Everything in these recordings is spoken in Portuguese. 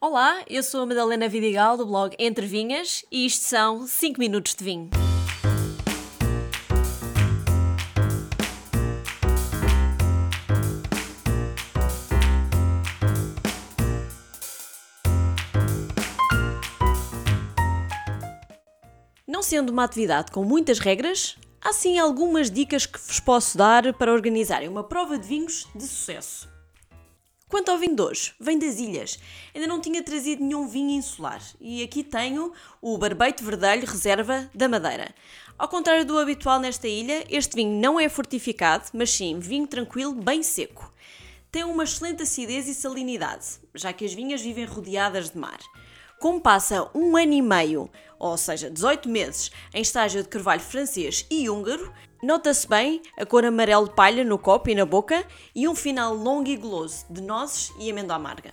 Olá, eu sou a Madalena Vidigal do blog Entre Vinhas e isto são 5 minutos de vinho. Não sendo uma atividade com muitas regras, há sim algumas dicas que vos posso dar para organizarem uma prova de vinhos de sucesso. Quanto ao vinho de hoje, vem das ilhas. Ainda não tinha trazido nenhum vinho insular. E aqui tenho o Barbeito Verdelho Reserva da Madeira. Ao contrário do habitual nesta ilha, este vinho não é fortificado, mas sim vinho tranquilo, bem seco. Tem uma excelente acidez e salinidade, já que as vinhas vivem rodeadas de mar. Como passa um ano e meio, ou seja, 18 meses, em estágio de carvalho francês e húngaro, nota-se bem a cor amarelo palha no copo e na boca e um final longo e goloso de nozes e amêndoa amarga.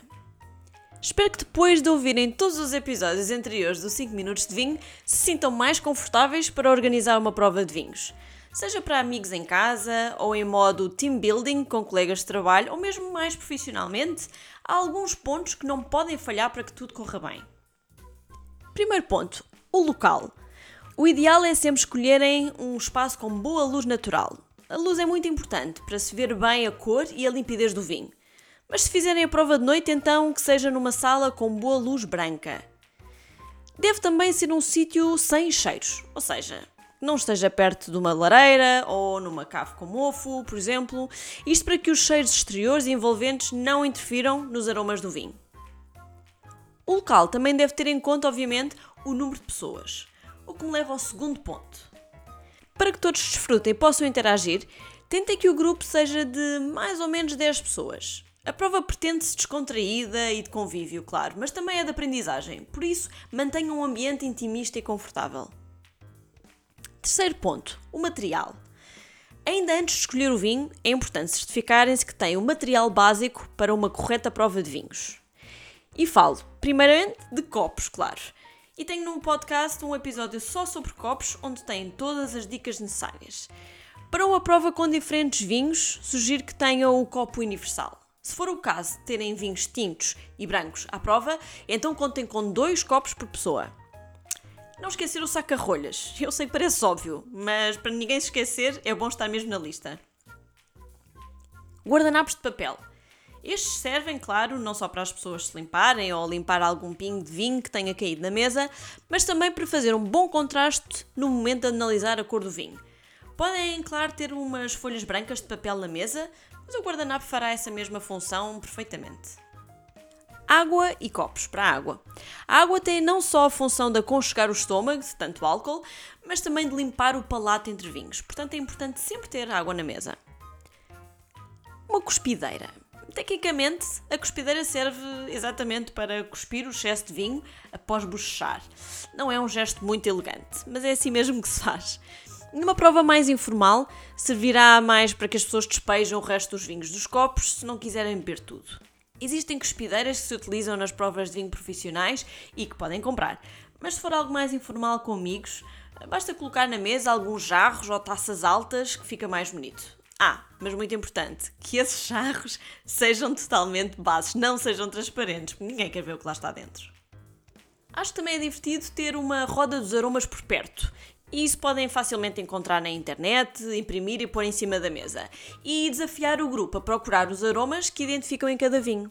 Espero que depois de ouvirem todos os episódios anteriores do 5 Minutos de Vinho se sintam mais confortáveis para organizar uma prova de vinhos. Seja para amigos em casa ou em modo team building com colegas de trabalho ou mesmo mais profissionalmente, há alguns pontos que não podem falhar para que tudo corra bem. Primeiro ponto: o local. O ideal é sempre escolherem um espaço com boa luz natural. A luz é muito importante para se ver bem a cor e a limpidez do vinho. Mas se fizerem a prova de noite, então que seja numa sala com boa luz branca. Deve também ser um sítio sem cheiros, ou seja, não esteja perto de uma lareira ou numa cave com mofo, por exemplo, isto para que os cheiros exteriores e envolventes não interfiram nos aromas do vinho. O local também deve ter em conta, obviamente, o número de pessoas, o que me leva ao segundo ponto. Para que todos desfrutem e possam interagir, tentem que o grupo seja de mais ou menos 10 pessoas. A prova pretende-se descontraída e de convívio, claro, mas também é de aprendizagem, por isso mantenham um ambiente intimista e confortável. Terceiro ponto: o material. Ainda antes de escolher o vinho, é importante certificarem-se que têm o material básico para uma correta prova de vinhos. E falo, primeiramente, de copos, claro. E tenho num podcast um episódio só sobre copos, onde têm todas as dicas necessárias. Para uma prova com diferentes vinhos, sugiro que tenham o copo universal. Se for o caso de terem vinhos tintos e brancos à prova, então contem com dois copos por pessoa. Não esquecer o saca-rolhas. Eu sei que parece óbvio, mas para ninguém se esquecer, é bom estar mesmo na lista. Guardanapos de papel. Estes servem, claro, não só para as pessoas se limparem ou limpar algum pingo de vinho que tenha caído na mesa, mas também para fazer um bom contraste no momento de analisar a cor do vinho. Podem, claro, ter umas folhas brancas de papel na mesa, mas o guardanapo fará essa mesma função perfeitamente. Água e copos para a água. A água tem não só a função de aconchegar o estômago de tanto álcool, mas também de limpar o palato entre vinhos, portanto é importante sempre ter água na mesa. Uma cuspideira. Tecnicamente, a cuspideira serve exatamente para cuspir o excesso de vinho após bochechar. Não é um gesto muito elegante, mas é assim mesmo que se faz. Numa prova mais informal, servirá mais para que as pessoas despejam o resto dos vinhos dos copos se não quiserem beber tudo. Existem cuspideiras que se utilizam nas provas de vinho profissionais e que podem comprar, mas se for algo mais informal com amigos, basta colocar na mesa alguns jarros ou taças altas que fica mais bonito. Ah, mas muito importante, que esses jarros sejam totalmente bases, não sejam transparentes, porque ninguém quer ver o que lá está dentro. Acho também é divertido ter uma roda dos aromas por perto. Isso podem facilmente encontrar na internet, imprimir e pôr em cima da mesa. E desafiar o grupo a procurar os aromas que identificam em cada vinho.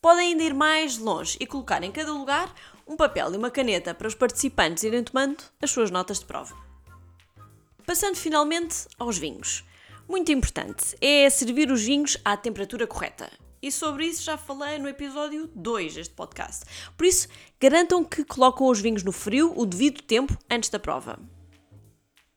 Podem ainda ir mais longe e colocar em cada lugar um papel e uma caneta para os participantes irem tomando as suas notas de prova. Passando finalmente aos vinhos. Muito importante é servir os vinhos à temperatura correta. E sobre isso já falei no episódio 2 deste podcast. Por isso, garantam que colocam os vinhos no frio o devido tempo antes da prova.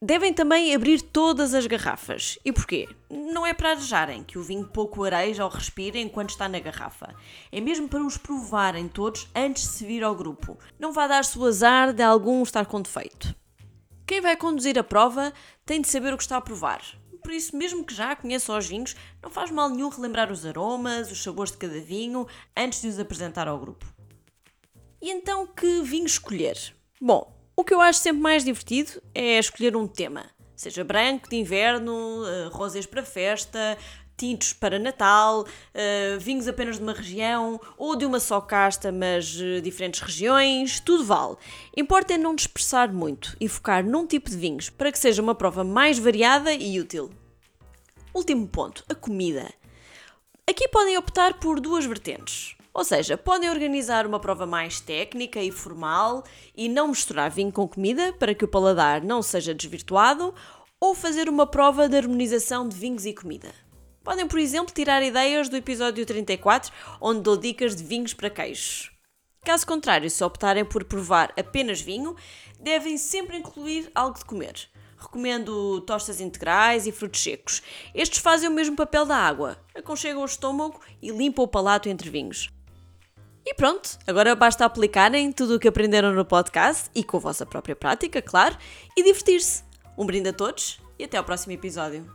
Devem também abrir todas as garrafas. E porquê? Não é para arejarem que o vinho pouco areja ou respira enquanto está na garrafa. É mesmo para os provarem todos antes de se vir ao grupo. Não vá dar-se o azar de algum estar com defeito. Quem vai conduzir a prova tem de saber o que está a provar por isso, mesmo que já conheça os vinhos, não faz mal nenhum relembrar os aromas, os sabores de cada vinho, antes de os apresentar ao grupo. E então, que vinho escolher? Bom, o que eu acho sempre mais divertido é escolher um tema. Seja branco, de inverno, uh, rosés para festa, tintos para Natal, uh, vinhos apenas de uma região ou de uma só casta, mas uh, diferentes regiões, tudo vale. Importa é não dispersar muito e focar num tipo de vinhos para que seja uma prova mais variada e útil. Último ponto: a comida. Aqui podem optar por duas vertentes. Ou seja, podem organizar uma prova mais técnica e formal e não misturar vinho com comida para que o paladar não seja desvirtuado, ou fazer uma prova de harmonização de vinhos e comida. Podem, por exemplo, tirar ideias do episódio 34, onde dou dicas de vinhos para queijos. Caso contrário, se optarem por provar apenas vinho, devem sempre incluir algo de comer. Recomendo tostas integrais e frutos secos. Estes fazem o mesmo papel da água, aconchegam o estômago e limpam o palato entre vinhos. E pronto, agora basta aplicarem tudo o que aprenderam no podcast e com a vossa própria prática, claro, e divertir-se. Um brinde a todos e até ao próximo episódio.